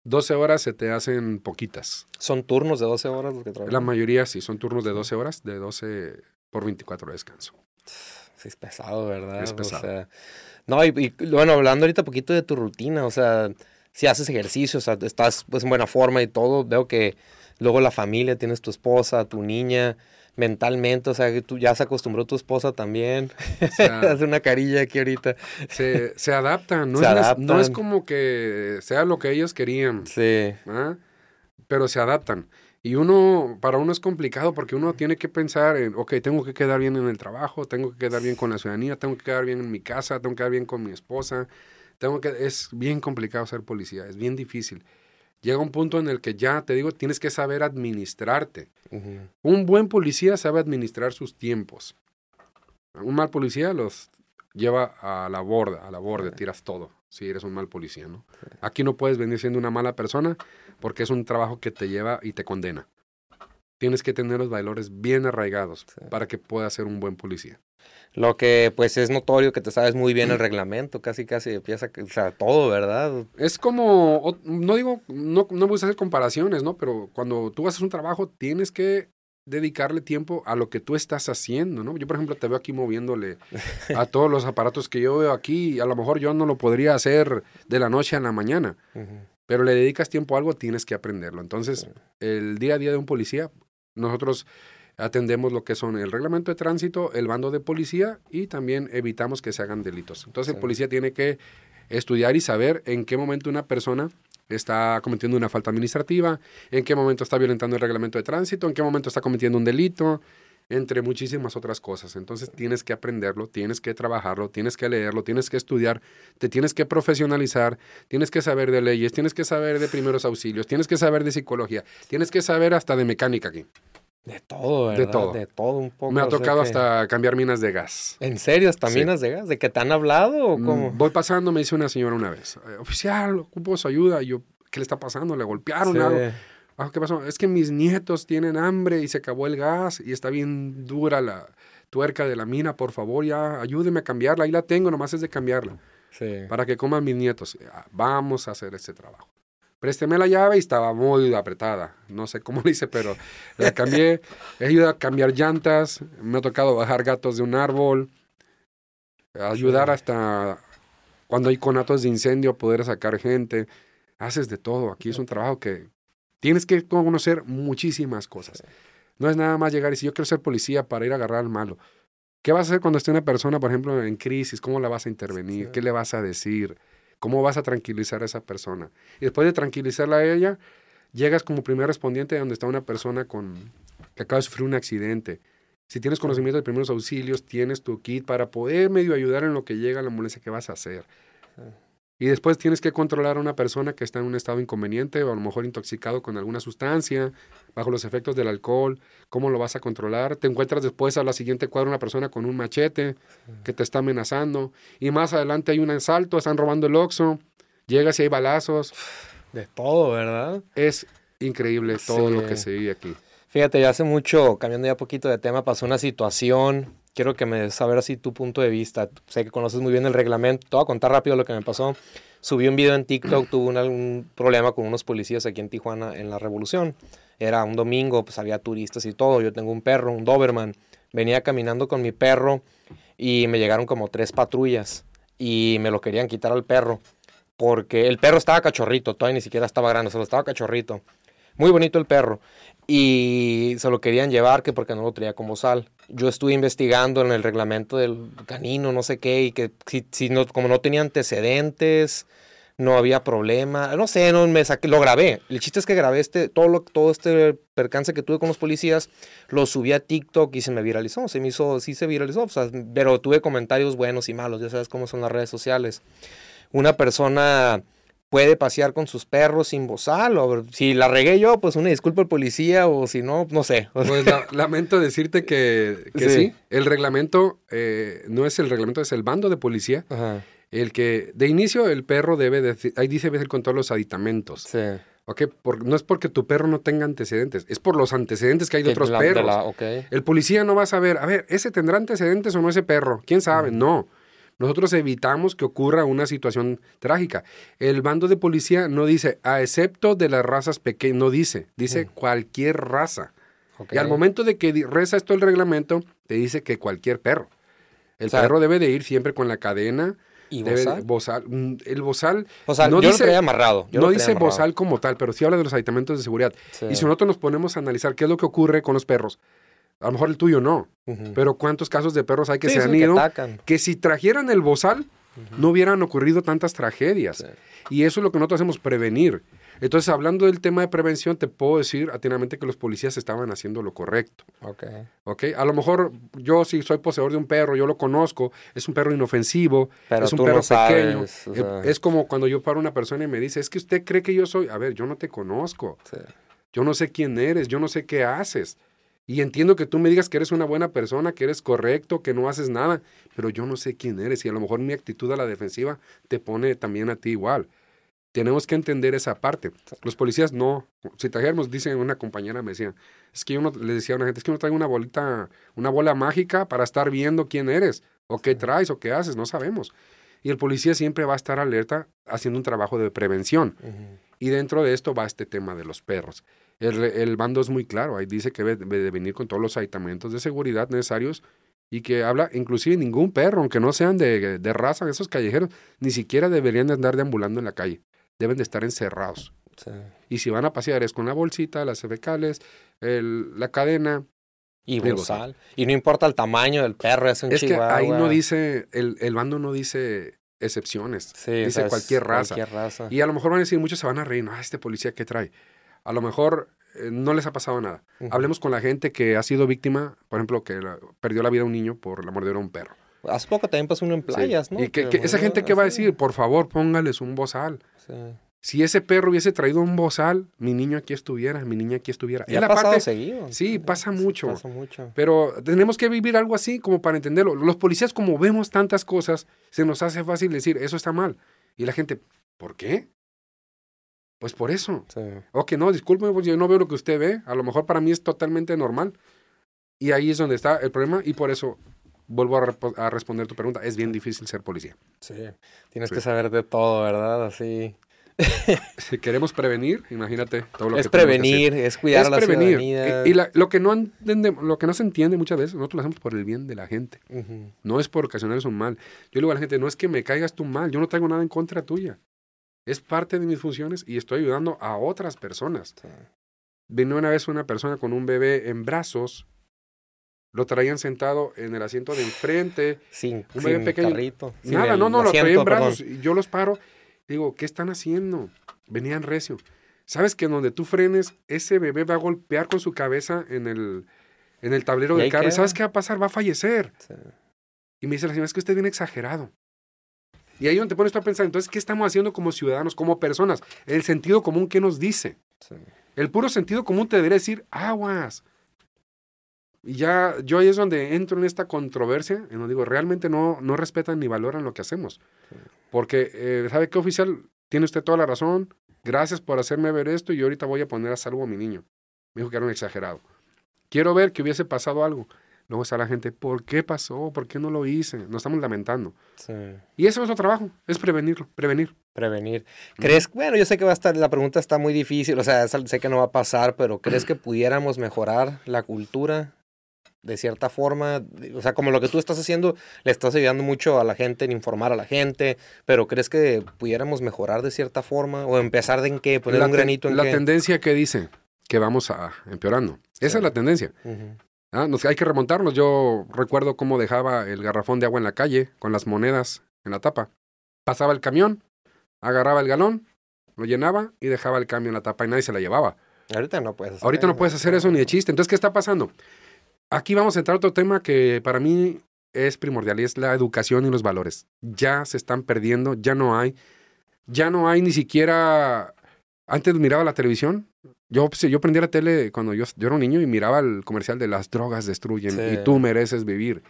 12 horas se te hacen poquitas.
¿Son turnos de 12 horas los que
La
trabajan?
mayoría sí, son turnos de 12 horas, de 12 por 24 de descanso.
Sí, es pesado, ¿verdad?
Es pesado.
O sea, no, y, y, bueno, hablando ahorita poquito de tu rutina, o sea, si haces ejercicio, o sea, estás pues en buena forma y todo, veo que luego la familia, tienes tu esposa, tu niña, mentalmente, o sea, que tú ya se acostumbró tu esposa también.
O sea,
Hace una carilla aquí ahorita.
se, se adaptan, no,
Se
es,
adaptan.
no es como que sea lo que ellos querían,
Sí,
¿ah? pero se adaptan. Y uno, para uno es complicado porque uno tiene que pensar en, ok, tengo que quedar bien en el trabajo, tengo que quedar bien con la ciudadanía, tengo que quedar bien en mi casa, tengo que quedar bien con mi esposa, tengo que, es bien complicado ser policía, es bien difícil. Llega un punto en el que ya, te digo, tienes que saber administrarte. Un buen policía sabe administrar sus tiempos. Un mal policía los lleva a la borda, a la borda, tiras todo, si eres un mal policía, ¿no? Aquí no puedes venir siendo una mala persona porque es un trabajo que te lleva y te condena. Tienes que tener los valores bien arraigados
Sí.
para que puedas ser un buen policía.
Lo que pues es notorio que te sabes muy bien el reglamento, casi casi empieza, o sea, todo, ¿verdad?
Es como, no digo, no, no voy a hacer comparaciones, ¿no? Pero cuando tú haces un trabajo, tienes que dedicarle tiempo a lo que tú estás haciendo, ¿no? Yo, por ejemplo, te veo aquí moviéndole a todos los aparatos que yo veo aquí, y a lo mejor yo no lo podría hacer de la noche a la mañana, pero le dedicas tiempo a algo, tienes que aprenderlo. Entonces, el día a día de un policía, nosotros atendemos lo que son el reglamento de tránsito, el bando de policía y también evitamos que se hagan delitos. Entonces, el policía tiene que estudiar y saber en qué momento una persona está cometiendo una falta administrativa, en qué momento está violentando el reglamento de tránsito, en qué momento está cometiendo un delito, entre muchísimas otras cosas. Entonces tienes que aprenderlo, tienes que trabajarlo, tienes que leerlo, tienes que estudiar, te tienes que profesionalizar, tienes que saber de leyes, tienes que saber de primeros auxilios, tienes que saber de psicología, tienes que saber hasta de mecánica aquí.
De todo,
De todo.
De todo un poco.
Me ha
o sea
tocado
que-
hasta cambiar minas de gas.
¿En serio? ¿Hasta
Sí.
minas de gas? ¿De que te han hablado o
Mm,
cómo?
Voy pasando, me dice una señora una vez, "Eh, oficial, ocupo su ayuda. Y yo, ¿qué le está pasando? ¿Le golpearon
Sí.
algo? Ah, ¿Qué pasó? Es que mis nietos tienen hambre y se acabó el gas y está bien dura la tuerca de la mina. Por favor, ya ayúdeme a cambiarla. Ahí la tengo, nomás es de cambiarla.
Sí.
Para que coman mis nietos. Ah, Vamos a hacer este trabajo. Présteme la llave y estaba muy apretada. No sé cómo le hice, pero la cambié. He ayudado a cambiar llantas, me ha tocado bajar gatos de un árbol, ayudar hasta cuando hay conatos de incendio, poder sacar gente. Haces de todo. Aquí es un trabajo que tienes que conocer muchísimas cosas. No es nada más llegar y decir, yo quiero ser policía para ir a agarrar al malo. ¿Qué vas a hacer cuando esté una persona, por ejemplo, en crisis? ¿Cómo la vas a intervenir? ¿Qué le vas a decir? ¿Cómo vas a tranquilizar a esa persona? Y después de tranquilizarla a ella, llegas como primer respondiente donde está una persona con, que acaba de sufrir un accidente. Si tienes conocimiento de primeros auxilios, tienes tu kit para poder medio ayudar en lo que llega la ambulancia que vas a hacer. Y después tienes que controlar a una persona que está en un estado inconveniente o a lo mejor intoxicado con alguna sustancia, bajo los efectos del alcohol. ¿Cómo lo vas a controlar? Te encuentras después a la siguiente cuadra una persona con un machete que te está amenazando. Y más adelante hay un asalto, están robando el oxo. Llegas y hay balazos.
De todo, ¿verdad?
Es increíble todo lo que se vive aquí.
Fíjate, ya hace mucho, cambiando ya poquito de tema, pasó una situación quiero que me saber así tu punto de vista. Sé que conoces muy bien el reglamento. Te voy a contar rápido lo que me pasó. Subí un video en TikTok, tuve un, problema con unos policías aquí en Tijuana en la Revolución. Era un domingo, pues había turistas y todo. Yo tengo un perro, un Doberman. Venía caminando con mi perro y me llegaron como tres patrullas y me lo querían quitar al perro porque el perro estaba cachorrito, todavía ni siquiera estaba grande, solo estaba cachorrito. Muy bonito el perro. Y se lo querían llevar que porque no lo traía como sal. Yo estuve investigando en el reglamento del canino, no sé qué, y que si, no, como no tenía antecedentes, no había problema. No sé, no me saqué, lo grabé. El chiste es que grabé este, todo, lo, todo este percance que tuve con los policías, lo subí a TikTok y se me viralizó. Se me hizo, sí se viralizó, pero tuve comentarios buenos y malos, ya sabes cómo son las redes sociales. Una persona puede pasear con sus perros sin bozal, o si la regué yo, pues una disculpa al policía, o si no, no sé.
Pues lamento decirte que, sí. el reglamento eh, no es el reglamento, es el bando de policía. El que, de inicio, el perro debe, de, ahí dice, ser con todos los aditamentos. Sí. Okay, no es porque tu perro no tenga antecedentes, es por los antecedentes que hay de otros perros. El policía no va a saber, a ver, ¿ese tendrá antecedentes o no ese perro? ¿Quién sabe? No nosotros evitamos que ocurra una situación trágica. El bando de policía no dice, a excepto de las razas pequeñas, no dice, dice mm. cualquier raza. Y al momento de que reza esto el reglamento, te dice que cualquier perro. El perro debe de ir siempre con la cadena.
¿Y
bozal? Mm, el bozal.
no yo dice, lo amarrado.
no dice bozal como tal, pero sí habla de los aditamentos de seguridad. Y si nosotros nos ponemos a analizar qué es lo que ocurre con los perros, a lo mejor el tuyo no. Pero ¿cuántos casos de perros hay que se han ido? Que, si trajeran el bozal, no hubieran ocurrido tantas tragedias. Y eso es lo que nosotros hacemos, prevenir. Entonces, hablando del tema de prevención, te puedo decir atinamente que los policías estaban haciendo lo correcto.
Ok.
Ok. A lo mejor yo, si soy poseedor de un perro, yo lo conozco, es un perro inofensivo,
Pero
es un perro pequeño. Eh, es como cuando yo paro a una persona y me dice, es que usted cree que yo soy. A ver, yo no te conozco. Yo no sé quién eres, yo no sé qué haces. Y entiendo que tú me digas que eres una buena persona, que eres correcto, que no haces nada, pero yo no sé quién eres y a lo mejor mi actitud a la defensiva te pone también a ti igual. Tenemos que entender esa parte. Los policías no. Si trajéramos, dice una compañera, me decía, es que yo no, le decía a una gente, es que no traigo una bolita, una bola mágica para estar viendo quién eres, o qué traes, o qué haces, no sabemos. Y el policía siempre va a estar alerta haciendo un trabajo de prevención. Y dentro de esto va este tema de los perros. El, bando es muy claro, ahí dice que debe de venir con todos los aditamentos de seguridad necesarios y que habla, inclusive ningún perro, aunque no sean de, de raza, esos callejeros, ni siquiera deberían de andar deambulando en la calle, deben de estar encerrados. Y si van a pasear es con la bolsita, las fecales, el, la cadena.
Y bozal. Y no importa el tamaño del perro, es un
Es que ahí no dice, el, el bando no dice excepciones. dice cualquier, raza.
cualquier, raza.
Y a lo mejor van a decir, muchos se van a reír, no, este policía, ¿qué trae? A lo mejor eh, no les ha pasado nada. Hablemos con la gente que ha sido víctima, por ejemplo, que perdió la vida un niño por la mordedura de un perro.
Hace poco también pasó uno en playas, ¿no?
Y que, esa gente, ¿qué va a decir? Por favor, póngales un bozal. Si ese perro hubiese traído un bozal, mi niño aquí estuviera, mi niña aquí estuviera.
Ya ha pasado seguido.
Sí, pasa mucho.
Pasa mucho.
Pero tenemos que vivir algo así como para entenderlo. Los policías, como vemos tantas cosas, se nos hace fácil decir, eso está mal. Y la gente, ¿por qué? Pues por eso. Sí. Ok, no, disculpe, pues yo no veo lo que usted ve. A lo mejor para mí es totalmente normal. Y ahí es donde está el problema y por eso vuelvo a, responder tu pregunta. Es bien difícil ser policía.
Sí, tienes que saber de todo, ¿verdad? Así.
si queremos prevenir, imagínate todo lo
es
que
prevenir, es cuidar
Es
a la
prevenir.
ciudadanía.
Y, y la- lo, que no entende- lo que no se entiende muchas veces, nosotros lo hacemos por el bien de la gente. No es por ocasionarles un mal. Yo le digo a la gente, no es que me caigas tú mal, yo no traigo nada en contra tuya. Es parte de mis funciones y estoy ayudando a otras personas.
Sí.
Vino una vez una persona con un bebé en brazos, lo traían sentado en el asiento de enfrente,
Sin,
Un bebé
sin
pequeño.
carrito.
Nada, no, no, lo traía en
perdón.
brazos. Y yo los paro. Digo, ¿qué están haciendo? Venían recio. ¿Sabes que donde tú frenes, ese bebé va a golpear con su cabeza en el, en el tablero del carro? ¿Y
queda.
¿Sabes qué va a pasar? Va a fallecer.
Sí.
Y me dice la señora, es que usted viene exagerado. Y ahí donde te pones tú a pensar, entonces, ¿qué estamos haciendo como ciudadanos, como personas? El sentido común, ¿qué nos dice?
Sí.
El puro sentido común te debería decir, aguas. Y ya, yo ahí es donde entro en esta controversia, en donde digo, realmente no, no respetan ni valoran lo que hacemos. Porque, eh, ¿sabe qué, oficial? Tiene usted toda la razón. Gracias por hacerme ver esto y yo ahorita voy a poner a salvo a mi niño. Me dijo que era un exagerado. Quiero ver que hubiese pasado algo. Luego está la gente, ¿por qué pasó? ¿Por qué no lo hice? Nos estamos lamentando.
Sí.
Y eso es nuestro trabajo, es prevenirlo, prevenir.
Prevenir. ¿Crees? Bueno, yo sé que va a estar, la pregunta está muy difícil, o sea, sé que no va a pasar, pero ¿crees que pudiéramos mejorar la cultura de cierta forma? O sea, como lo que tú estás haciendo, le estás ayudando mucho a la gente en informar a la gente, pero ¿crees que pudiéramos mejorar de cierta forma? ¿O empezar de en qué? ¿Poner
la
un granito en
la
qué?
tendencia que dice que vamos a empeorando. Esa
Sí.
es la tendencia.
Ujú.
Ah, nos, hay que remontarnos. Yo recuerdo cómo dejaba el garrafón de agua en la calle con las monedas en la tapa. Pasaba el camión, agarraba el galón, lo llenaba y dejaba el cambio en la tapa y nadie se la llevaba.
Ahorita no puedes hacer
Ahorita no puedes hacer eso ni de chiste. Entonces, ¿qué está pasando? Aquí vamos a entrar a otro tema que para mí es primordial y es la educación y los valores. Ya se están perdiendo, ya no hay. Ya no hay ni siquiera... Antes miraba la televisión. Yo, pues, yo prendía la tele cuando yo, yo era un niño y miraba el comercial de las drogas destruyen
Sí.
y tú mereces vivir.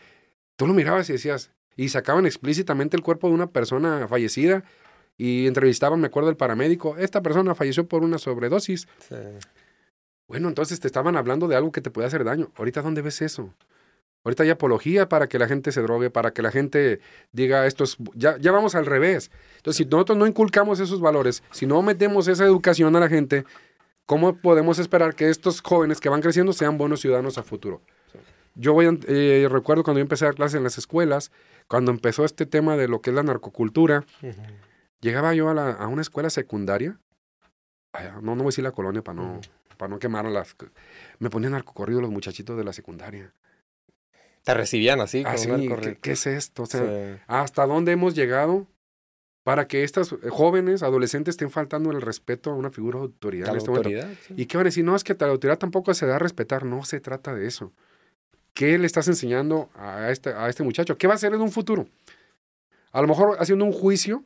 Tú lo mirabas y decías... Y sacaban explícitamente el cuerpo de una persona fallecida y entrevistaban, me acuerdo, el paramédico. Esta persona falleció por una sobredosis.
Sí.
Bueno, entonces te estaban hablando de algo que te puede hacer daño. Ahorita, ¿dónde ves eso? Ahorita hay apología para que la gente se drogue, para que la gente diga esto es... Ya, ya vamos al revés. Entonces, si nosotros no inculcamos esos valores, si no metemos esa educación a la gente, ¿cómo podemos esperar que estos jóvenes que van creciendo sean buenos ciudadanos a futuro? Yo voy, a- eh, recuerdo cuando yo empecé a dar clases en las escuelas, cuando empezó este tema de lo que es la narcocultura, llegaba yo a, la- a una escuela secundaria, no, no voy a decir la colonia para no, para no quemar a las... Me ponían narcocorrido los muchachitos de la secundaria.
Te recibían así,
Así,
un
¿qué, qué es esto? O sea,
Sí.
¿hasta dónde hemos llegado para que estas eh, jóvenes, adolescentes, estén faltando el respeto a una figura de autoridad en este momento?
autoridad. sí.
¿Y qué van a decir? No, es que la autoridad tampoco se da a respetar. No se trata de eso. ¿Qué le estás enseñando a este, a este muchacho? ¿Qué va a hacer en un futuro? A lo mejor haciendo un juicio,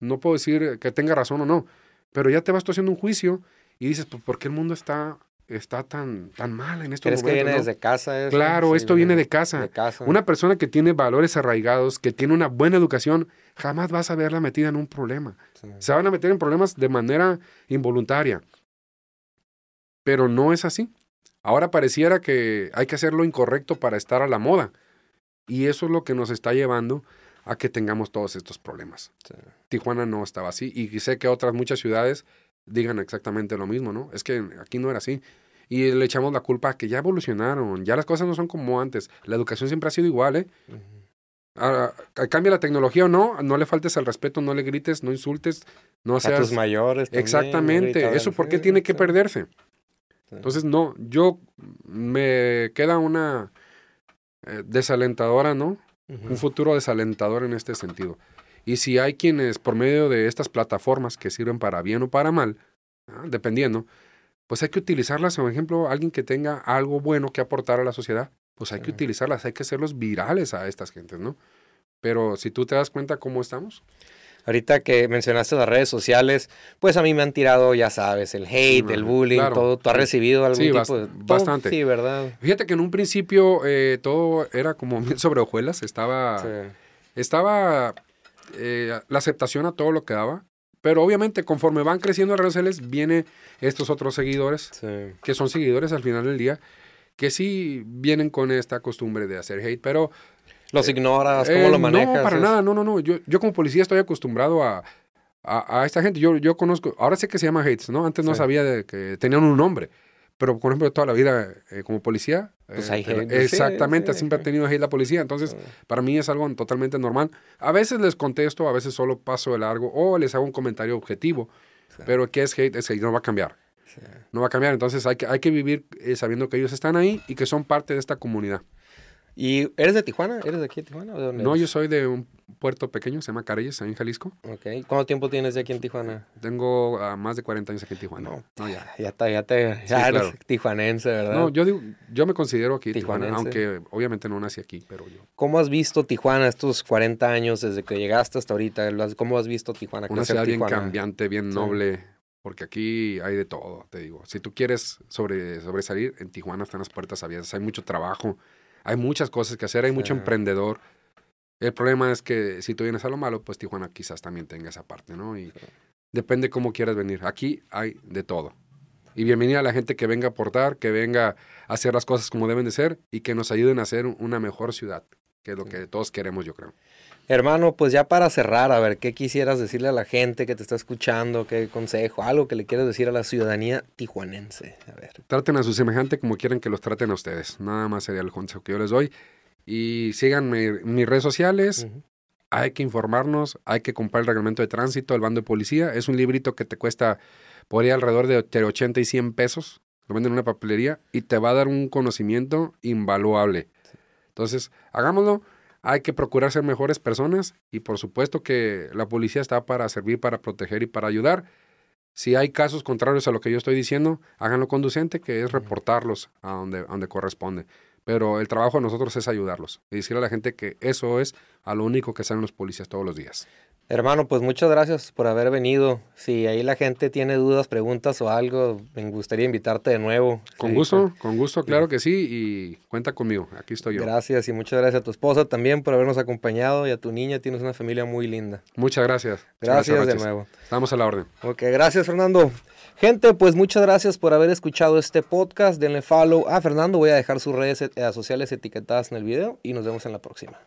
no puedo decir que tenga razón o no, pero ya te vas tú haciendo un juicio y dices, pues, ¿por qué el mundo está, está tan, tan mal en estos
¿Crees que viene
no?
desde casa? eso?
Claro,
Sí,
esto viene de casa.
De casa.
Una persona que tiene valores arraigados, que tiene una buena educación, jamás vas a verla metida en un problema.
Sí.
Se van a meter en problemas de manera involuntaria. Pero no es así. Ahora pareciera que hay que hacer lo incorrecto para estar a la moda. Y eso es lo que nos está llevando a que tengamos todos estos problemas.
Sí.
Tijuana no estaba así. Y sé que otras muchas ciudades digan exactamente lo mismo, ¿no? Es que aquí no era así. Y le echamos la culpa a que ya evolucionaron, ya las cosas no son como antes. La educación siempre ha sido igual, ¿eh?
Ujú.
Ah, cambia la tecnología o no, no le faltes al respeto, no le grites, no insultes, no
A
seas...
tus mayores. también,
Exactamente, eso por qué
sí,
tiene que perderse.
Sí.
Entonces, no, yo me queda una eh, desalentadora, ¿no? Un futuro desalentador en este sentido. Y si hay quienes, por medio de estas plataformas que sirven para bien o para mal, ah, dependiendo, pues hay que utilizarlas. Por ejemplo, alguien que tenga algo bueno que aportar a la sociedad, pues hay que utilizarlas, hay que hacerlos virales a estas gentes, ¿no? Pero si tú te das cuenta cómo estamos,
Ahorita que mencionaste las redes sociales, pues a mí me han tirado, ya sabes, el hate, el bullying,
claro,
todo. ¿Tú has recibido algún
Sí,
tipo
bast-
de...? todo?
bastante.
Sí, ¿verdad?
fíjate que en un principio eh, todo era como sobre hojuelas, estaba...
Sí.
estaba eh, la aceptación a todo lo que daba, pero obviamente conforme van creciendo las redes sociales, viene estos otros seguidores,
Sí.
que son seguidores al final del día, que sí vienen con esta costumbre de hacer hate, pero...
¿Los ignoras? ¿Cómo
eh,
lo manejas?
No, para
Es-
nada, no, no, no. Yo, yo como policía estoy acostumbrado a, a, esta gente. Yo, yo conozco, ahora sé que se llama Hates, ¿no? Antes no sabía de que tenían un nombre. Pero, por ejemplo, toda la vida eh, como policía,
pues
eh, exactamente, siempre ha tenido hate la policía. Entonces, para mí es algo totalmente normal. A veces les contesto, a veces solo paso de largo o les hago un comentario objetivo. Pero ¿qué es hate? Es hate, no va a cambiar. No va a cambiar. Entonces, hay que, hay que vivir eh, sabiendo que ellos están ahí y que son parte de esta comunidad.
¿Y eres de Tijuana? ¿Eres de aquí de Tijuana?
no, yo soy de un puerto pequeño, se llama Careyes, ahí en Jalisco.
Ok. ¿Cuánto tiempo tienes de aquí en Tijuana?
Tengo ah, más de 40 años aquí en Tijuana. No,
ya. Ya, te... Ya eres tijuanense, ¿verdad?
No, yo digo, yo me considero aquí Tijuana, aunque obviamente no nací aquí, pero yo...
¿Cómo has visto Tijuana estos 40 años desde que llegaste hasta ahorita? ¿Cómo has visto Tijuana?
Una ciudad bien cambiante, bien noble, porque aquí hay de todo, te digo. Si tú quieres sobre, sobresalir, en Tijuana están las puertas abiertas, hay mucho trabajo hay muchas cosas que hacer, hay mucho emprendedor. El problema es que si tú vienes a lo malo, pues Tijuana quizás también tenga esa parte, ¿no? Y depende cómo quieras venir. Aquí hay de todo. Y bienvenida a la gente que venga a aportar, que venga a hacer las cosas como deben de ser y que nos ayuden a hacer una mejor ciudad, que es lo que todos queremos, yo creo.
Hermano, pues ya para cerrar, a ver, ¿qué quisieras decirle a la gente que te está escuchando? ¿Qué consejo? Algo que le quieras decir a la ciudadanía tijuanense. A ver.
Traten a su semejante como quieran que los traten a ustedes. Nada más sería el consejo que yo les doy. Y síganme en mis redes sociales. Hay que informarnos, hay que comprar el reglamento de tránsito, el bando de policía. Es un librito que te cuesta por ahí alrededor de 80 y 100 pesos. Lo venden en una papelería y te va a dar un conocimiento invaluable. Entonces, hagámoslo hay que procurar ser mejores personas y por supuesto que la policía está para servir, para proteger y para ayudar. Si hay casos contrarios a lo que yo estoy diciendo, háganlo conducente, que es reportarlos a donde, a donde corresponde. Pero el trabajo de nosotros es ayudarlos y decirle a la gente que eso es a lo único que salen los policías todos los días.
Hermano, pues muchas gracias por haber venido. Si ahí la gente tiene dudas, preguntas o algo, me gustaría invitarte de nuevo.
Con gusto, con gusto, claro que sí, y cuenta conmigo, aquí estoy yo.
Gracias y muchas gracias a tu esposa también por habernos acompañado y a tu niña, tienes una familia muy linda.
Muchas gracias.
Gracias, de nuevo.
Estamos a la orden.
Ok, gracias Fernando. Gente, pues muchas gracias por haber escuchado este podcast. Denle follow a Fernando, voy a dejar sus redes eh, sociales etiquetadas en el video y nos vemos en la próxima.